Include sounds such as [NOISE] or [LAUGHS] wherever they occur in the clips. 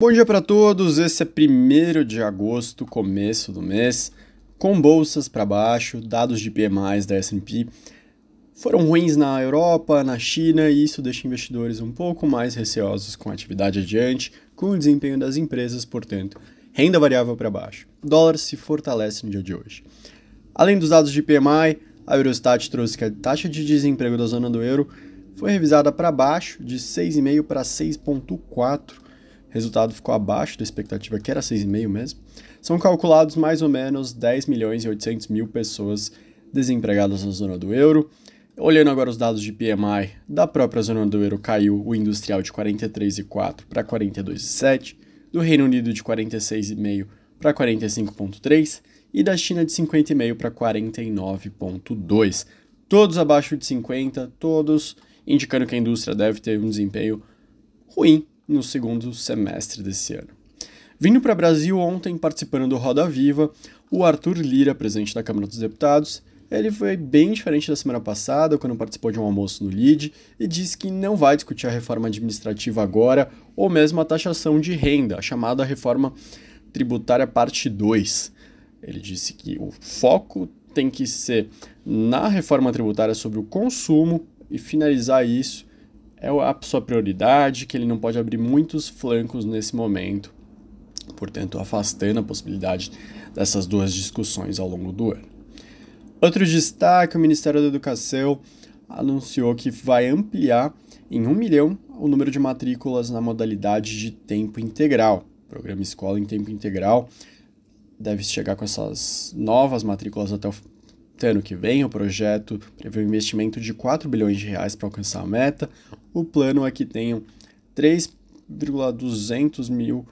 Bom dia para todos. Esse é 1 de agosto, começo do mês, com bolsas para baixo, dados de PMIs da S&P foram ruins na Europa, na China, e isso deixa investidores um pouco mais receosos com a atividade adiante, com o desempenho das empresas, portanto, renda variável para baixo. O dólar se fortalece no dia de hoje. Além dos dados de PMI, a Eurostat trouxe que a taxa de desemprego da zona do euro foi revisada para baixo, de 6,5 para 6,4. Resultado ficou abaixo da expectativa, que era 6,5 mesmo. São calculados mais ou menos 10 milhões e 800 mil pessoas desempregadas na zona do euro. Olhando agora os dados de PMI da própria zona do euro, caiu o industrial de 43,4 para 42,7, do Reino Unido de 46,5 para 45,3 e da China de 50,5 para 49,2. Todos abaixo de 50, todos indicando que a indústria deve ter um desempenho ruim no segundo semestre desse ano. Vindo para o Brasil ontem, participando do Roda Viva, o Arthur Lira, presidente da Câmara dos Deputados, ele foi bem diferente da semana passada, quando participou de um almoço no LID, e disse que não vai discutir a reforma administrativa agora, ou mesmo a taxação de renda, a chamada reforma tributária parte 2. Ele disse que o foco tem que ser na reforma tributária sobre o consumo e finalizar isso é a sua prioridade, que ele não pode abrir muitos flancos nesse momento, portanto, afastando a possibilidade dessas duas discussões ao longo do ano. Outro destaque: o Ministério da Educação anunciou que vai ampliar em um milhão o número de matrículas na modalidade de tempo integral. O programa Escola em Tempo Integral deve chegar com essas novas matrículas até o ano que vem. O projeto prevê um investimento de 4 bilhões de reais para alcançar a meta. O plano é que tenham 3,200 mil,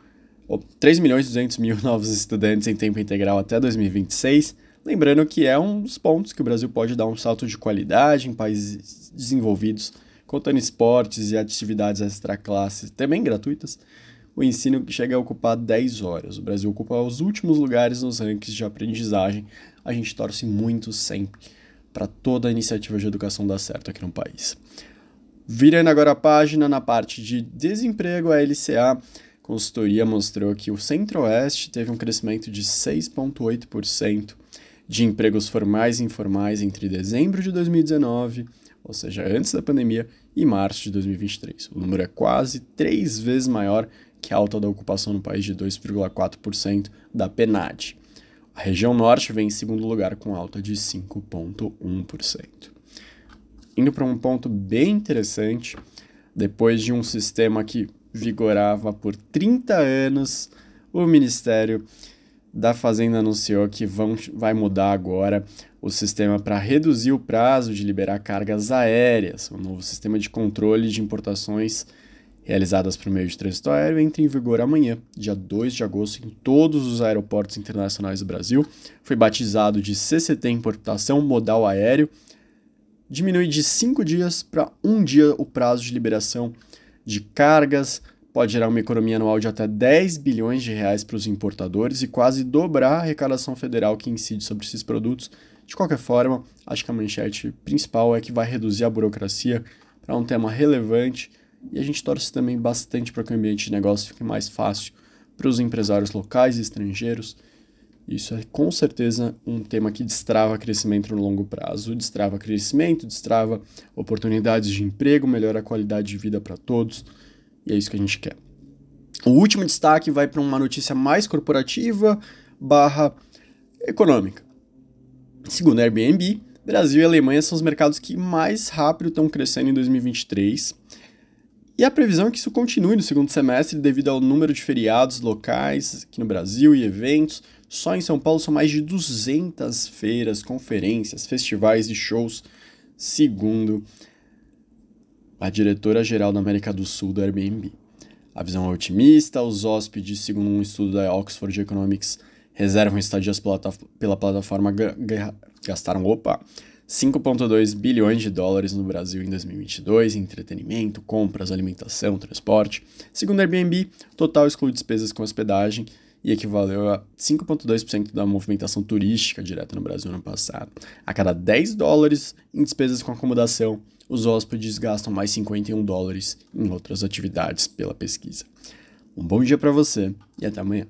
ou 3 milhões e 200 mil [LAUGHS] novos estudantes em tempo integral até 2026 Lembrando que é um dos pontos que o Brasil pode dar um salto de qualidade em países desenvolvidos, contando esportes e atividades extra-classe, também gratuitas. O ensino chega a ocupar 10 horas. O Brasil ocupa os últimos lugares nos rankings de aprendizagem. A gente torce muito sempre para toda a iniciativa de educação dar certo aqui no país. Virando agora a página na parte de desemprego, a LCA consultoria mostrou que o Centro-Oeste teve um crescimento de 6,8% de empregos formais e informais entre dezembro de 2019, ou seja, antes da pandemia, e março de 2023. O número é quase três vezes maior que a alta da ocupação no país de 2,4% da PNAD. A região norte vem em segundo lugar com alta de 5,1%. Indo para um ponto bem interessante, depois de um sistema que vigorava por 30 anos, o Ministério da Fazenda anunciou que vão, vai mudar agora o sistema para reduzir o prazo de liberar cargas aéreas. O novo sistema de controle de importações realizadas por meio de trânsito aéreo entra em vigor amanhã, dia 2 de agosto, em todos os aeroportos internacionais do Brasil. Foi batizado de CCT Importação Modal Aéreo. Diminui de 5 dias para um dia o prazo de liberação de cargas pode gerar uma economia anual de até 10 bilhões de reais para os importadores e quase dobrar a arrecadação federal que incide sobre esses produtos. De qualquer forma, acho que a manchete principal é que vai reduzir a burocracia para um tema relevante e a gente torce também bastante para que o ambiente de negócio fique mais fácil para os empresários locais e estrangeiros. Isso é com certeza um tema que destrava crescimento no longo prazo, destrava crescimento, destrava oportunidades de emprego, melhora a qualidade de vida para todos. E é isso que a gente quer. O último destaque vai para uma notícia mais corporativa barra econômica. Segundo a Airbnb, Brasil e Alemanha são os mercados que mais rápido estão crescendo em 2023. E a previsão é que isso continue no segundo semestre devido ao número de feriados locais aqui no Brasil e eventos. Só em São Paulo são mais de 200 feiras, conferências, festivais e shows, segundo a diretora-geral da América do Sul do Airbnb. A visão é otimista, os hóspedes, segundo um estudo da Oxford Economics, reservam estadias pela plataforma gastaram, opa, 5,2 bilhões de dólares no Brasil em 2022 em entretenimento, compras, alimentação, transporte. Segundo a Airbnb, total exclui despesas com hospedagem e equivaleu a 5,2% da movimentação turística direta no Brasil no passado. A cada 10 dólares em despesas com acomodação, os hóspedes gastam mais 51 dólares em outras atividades pela pesquisa. Um bom dia para você e até amanhã.